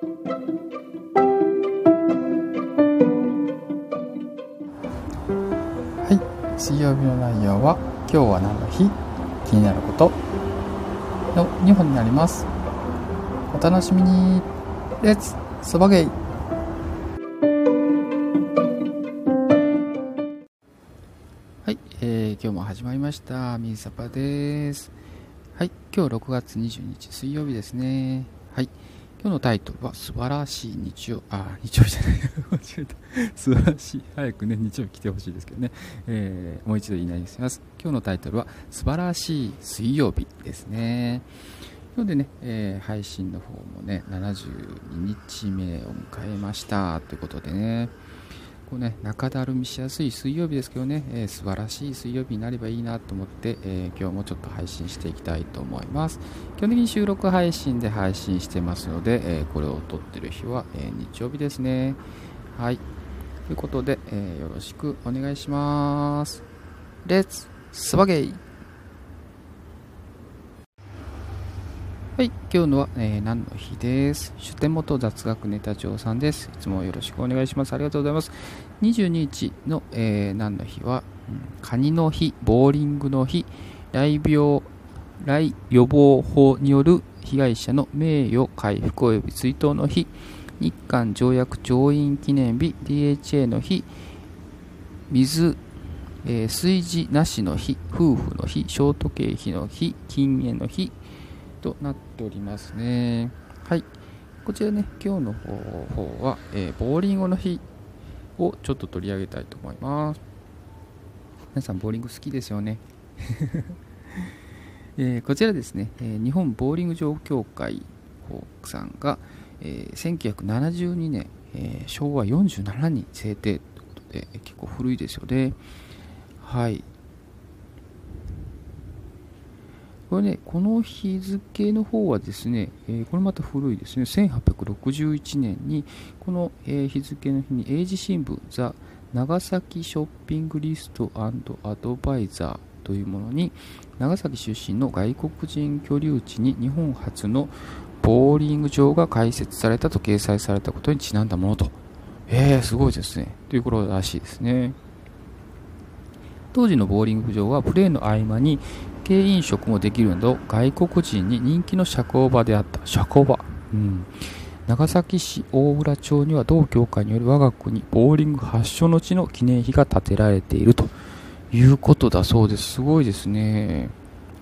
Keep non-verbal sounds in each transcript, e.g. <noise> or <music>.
はい。水曜日の内容は今日は何の日？気になること。の2本になります。お楽しみに。レッツそばゲイはい、えー、今日も始まりました。みーさぱです。はい。今日6月20日水曜日ですね。はい。今日のタイトルは素晴らしい日曜あ日曜日じゃない。間違えた。素晴らしい。早くね日曜日来てほしいですけどね、えー、もう一度言い直します。今日のタイトルは素晴らしい水曜日ですね。今日でね、えー、配信の方もね72日目を迎えました。ということでね。こうね、中だるみしやすい水曜日ですけどね、えー、素晴らしい水曜日になればいいなと思って、えー、今日もちょっと配信していきたいと思います。基本的に収録配信で配信してますので、えー、これを撮ってる日は、え日曜日ですね。はい。ということで、えよろしくお願いします。レッツスバゲイはい、今日のは、えー、何の日です。出典元雑学ネタ帳さんです。いつもよろしくお願いします。ありがとうございます。22日の、えー、何の日は、うん、カニの日、ボーリングの日、来病、来予防法による被害者の名誉回復及び追悼の日、日韓条約調印記念日、DHA の日、水、えー、炊事なしの日、夫婦の日、ショートケーキの日、禁煙の日、となっておりますね。はい。こちらね、今日の方は、えー、ボーリングの日をちょっと取り上げたいと思います。皆さん、ボーリング好きですよね？<laughs> えー、こちらですね、えー、日本ボーリング場協会さんが、えー、1972年、え昭和47年に制定ということで、結構古いですよね。はい。これね、この日付の方はですね、え、これまた古いですね、1861年に、この、え、日付の日に英字新聞、ザ・長崎ショッピングリストアドバイザーというものに、長崎出身の外国人居留地に日本初のボーリング場が開設されたと掲載されたことにちなんだものと。えー、すごいですね。ということらしいですね。当時のボーリング場はプレーの合間に軽飲食もできるなど外国人に人気の社交場であった。社交場、うん、長崎市大浦町には同協会による我が国ボーリング発祥の地の記念碑が建てられていると。いうことだそうです。すごいですね。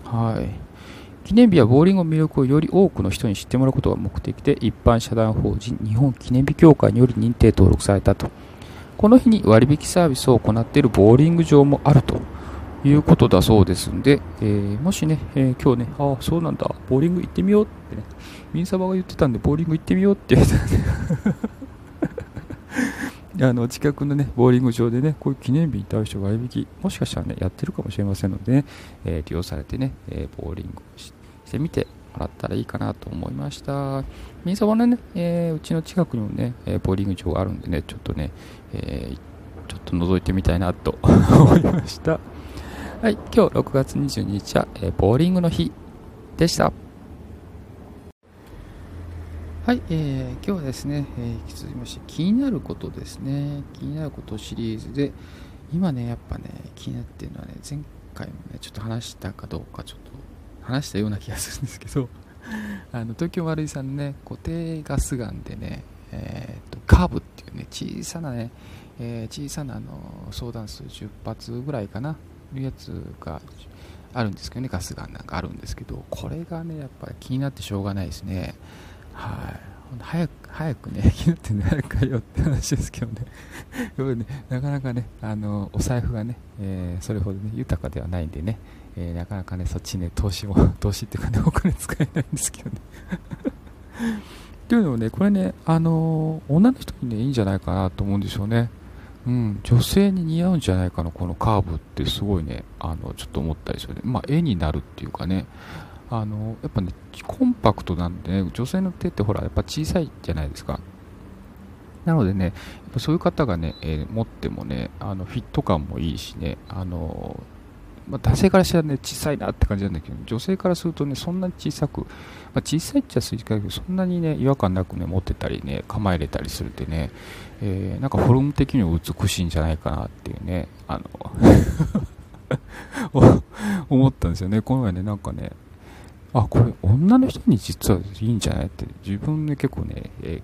はい。記念日はボーリングの魅力をより多くの人に知ってもらうことが目的で一般社団法人日本記念日協会により認定登録されたと。この日に割引サービスを行っているボーリング場もあると。いうことだそうですんで、えー、もしね、えー、今日ね、ああ、そうなんだ、ボーリング行ってみようってね、ミンサバが言ってたんで、ボーリング行ってみようって言ったんで <laughs> あの近くのね、ボーリング場でね、こういう記念日に対して割引、もしかしたらね、やってるかもしれませんので、ね、えー、利用されてね、えボーリングしてみてもらったらいいかなと思いました。ミンサバのね、えうちの近くにもね、えボーリング場があるんでね、ちょっとね、えちょっと覗いてみたいなと <laughs> 思いました。はい、今日6月22日は、えー、ボーリングの日でした。はい、えー、今日はですね、えー、引き続きまして気になることですね。気になることシリーズで、今ね、やっぱね、気になっているのはね、前回もね、ちょっと話したかどうか、ちょっと話したような気がするんですけど、<laughs> あの東京丸井さんのね、固定ガス管でね、えーと、カーブっていうね、小さなね、えー、小さなあの相談数10発ぐらいかな、いうやつがあるんですけどね、ガスガンなんかあるんですけど、これがね、やっぱり気になってしょうがないですね。はい。早く、早くね、<laughs> 気になってん早くかよって話ですけどね。<laughs> ねなかなかね、あの、お財布がね、えー、それほどね、豊かではないんでね、えー、なかなかね、そっちね、投資も、<laughs> 投資っていうかね、お金使えないんですけどね。っていうのもね、これね、あのー、女の人にね、いいんじゃないかなと思うんですよね。うん、女性に似合うんじゃないかな、このカーブってすごいね、あのちょっと思ったりするね、まあ、絵になるっていうかね、あのやっぱね、コンパクトなんでね、女性の手ってほら、やっぱ小さいじゃないですか。なのでね、やっぱそういう方がね、えー、持ってもね、あのフィット感もいいしね、あのまあ、男性からしたらね、小さいなって感じなんだけど、女性からするとね、そんなに小さく、まあ、小さいっちゃ小さいけど、そんなにね、違和感なくね、持ってたりね、構えれたりするってね、えー、なんかフォルム的には美しいんじゃないかなっていうね、あの <laughs> 思ったんですよね。この前ね、なんかね、あ、これ女の人に実はいいんじゃないって、自分で結構ね、え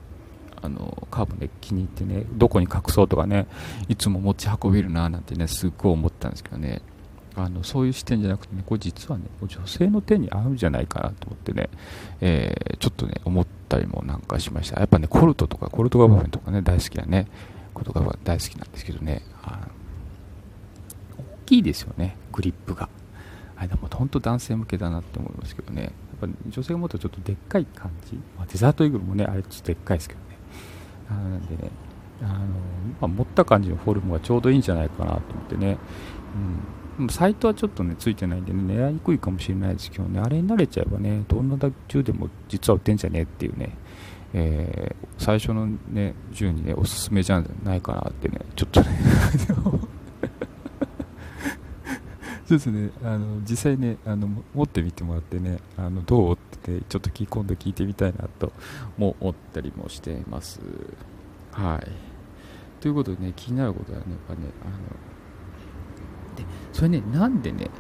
ー、あの、カーブね、気に入ってね、どこに隠そうとかね、いつも持ち運べるななんてね、すっごい思ったんですけどね、あのそういう視点じゃなくてね、これ実はね、女性の手に合うんじゃないかなと思ってね、えー、ちょっとね、思ったりもなんかしました。やっぱね、コルトとか、コルトガバフェンとかね、大好きなね、コルトガバ大好きなんですけどね、大きいですよね、グリップが。あれでも本当男性向けだなって思いますけどね、やっぱ女性が持ったらちょっとでっかい感じ、まあ、デザートイーグルもね、あれちょっとでっかいですけどね。あなんでね、あのまあ、持った感じのフォルムがちょうどいいんじゃないかなと思ってね、うん、サイトはちょっとね、ついてないんでね、狙いにくいかもしれないですけどね、あれに慣れちゃえばね、どんな銃でも実は売ってんじゃねえっていうね、えー、最初のね、銃にね、おすすめじゃないかなってね、ちょっとねそうですね、あの実際ねあの、持ってみてもらってね、あのどうって、ね、ちょっと今度聞いてみたいなとも思ったりもしています。はい。ということでね、気になることはね、やっぱね、あの、で、それね、なんでね、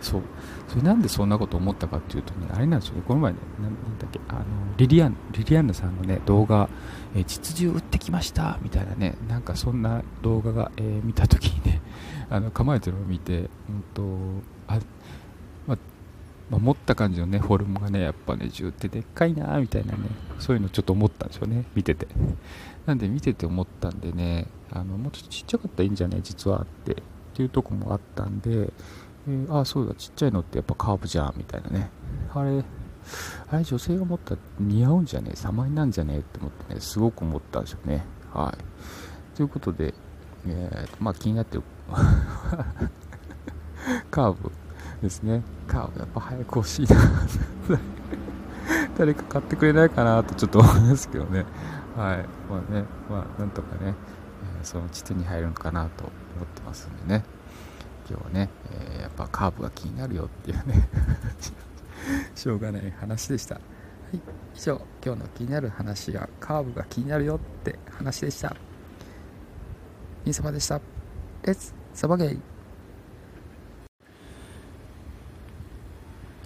そう、それなんでそんなこと思ったかっていうとね、あれなんですよね、この前ね、なんだっけ、あの、リリアン、リリアンヌさんのね、動画、えー、実銃撃ってきましたみたいなね、なんかそんな動画が、えー、見たときにね、<laughs> あの構えてるのを見て、うんとあままあ、持った感じのねフォルムがねやっぱね銃ってでっかいなみたいなねそういうのちょっと思ったんですよね見てて。なんで見てて思ったんでねあのもうちょっとちっちゃかったらいいんじゃない実はってっていうとこもあったんで、えー、ああそうだちっちゃいのってやっぱカーブじゃんみたいなねあれあれ女性が持ったら似合うんじゃねえ様になんじゃねえって思ってねすごく思ったんですよねはいということで、えー、まあ気になってる <laughs> カーブですね。カーブやっぱ早く欲しいな <laughs> 誰か買ってくれないかなとちょっと思いますけどね。はい。まあね、まあなんとかね、その地点に入るのかなと思ってますんでね。今日はね、えー、やっぱカーブが気になるよっていうね <laughs> しょうがない話でした。はい。以上、今日の気になる話がカーブが気になるよって話でした。インサマでした。レッツサバゲイ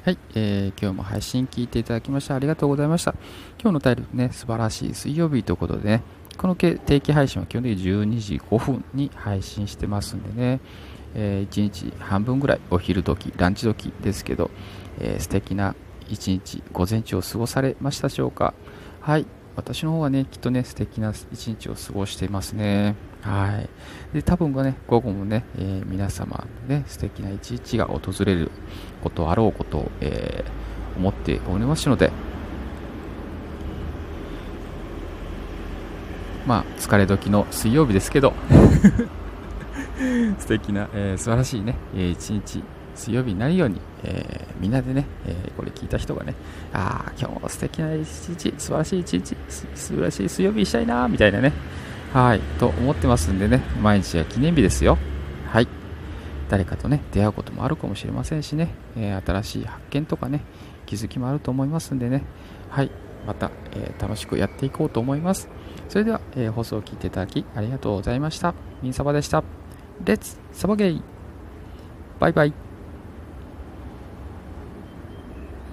はい、えー、今日も配信聞いていただきましてありがとうございました。今日のタイルね、素晴らしい水曜日ということでね、この定期配信は基本的に12時5分に配信してますんでね、えー、1日半分ぐらいお昼時、ランチ時ですけど、えー、素敵な一日、午前中を過ごされましたでしょうか。はい、私の方はね、きっとね、素敵な一日を過ごしていますね。はい。で、多分がね、午後もね、えー、皆様ね、素敵な一日が訪れることあろうことを、えー、思っておりますので、まあ、疲れ時の水曜日ですけど <laughs> 素敵な、えー、素晴らしいね、えー、一日水曜日になるように、えー、みんなでね、えー、これ聞いた人がね、ああ、今日も素敵な一日、素晴らしい一日、素晴らしい水曜日にしたいな、みたいなね、はい、と思ってますんでね、毎日が記念日ですよ。はい。誰かとね、出会うこともあるかもしれませんしね、えー、新しい発見とかね、気づきもあると思いますんでね、はい、また、えー、楽しくやっていこうと思います。それでは、えー、放送を聞いていただきありがとうございました。みんサバでした。レッツサバゲイバイバイ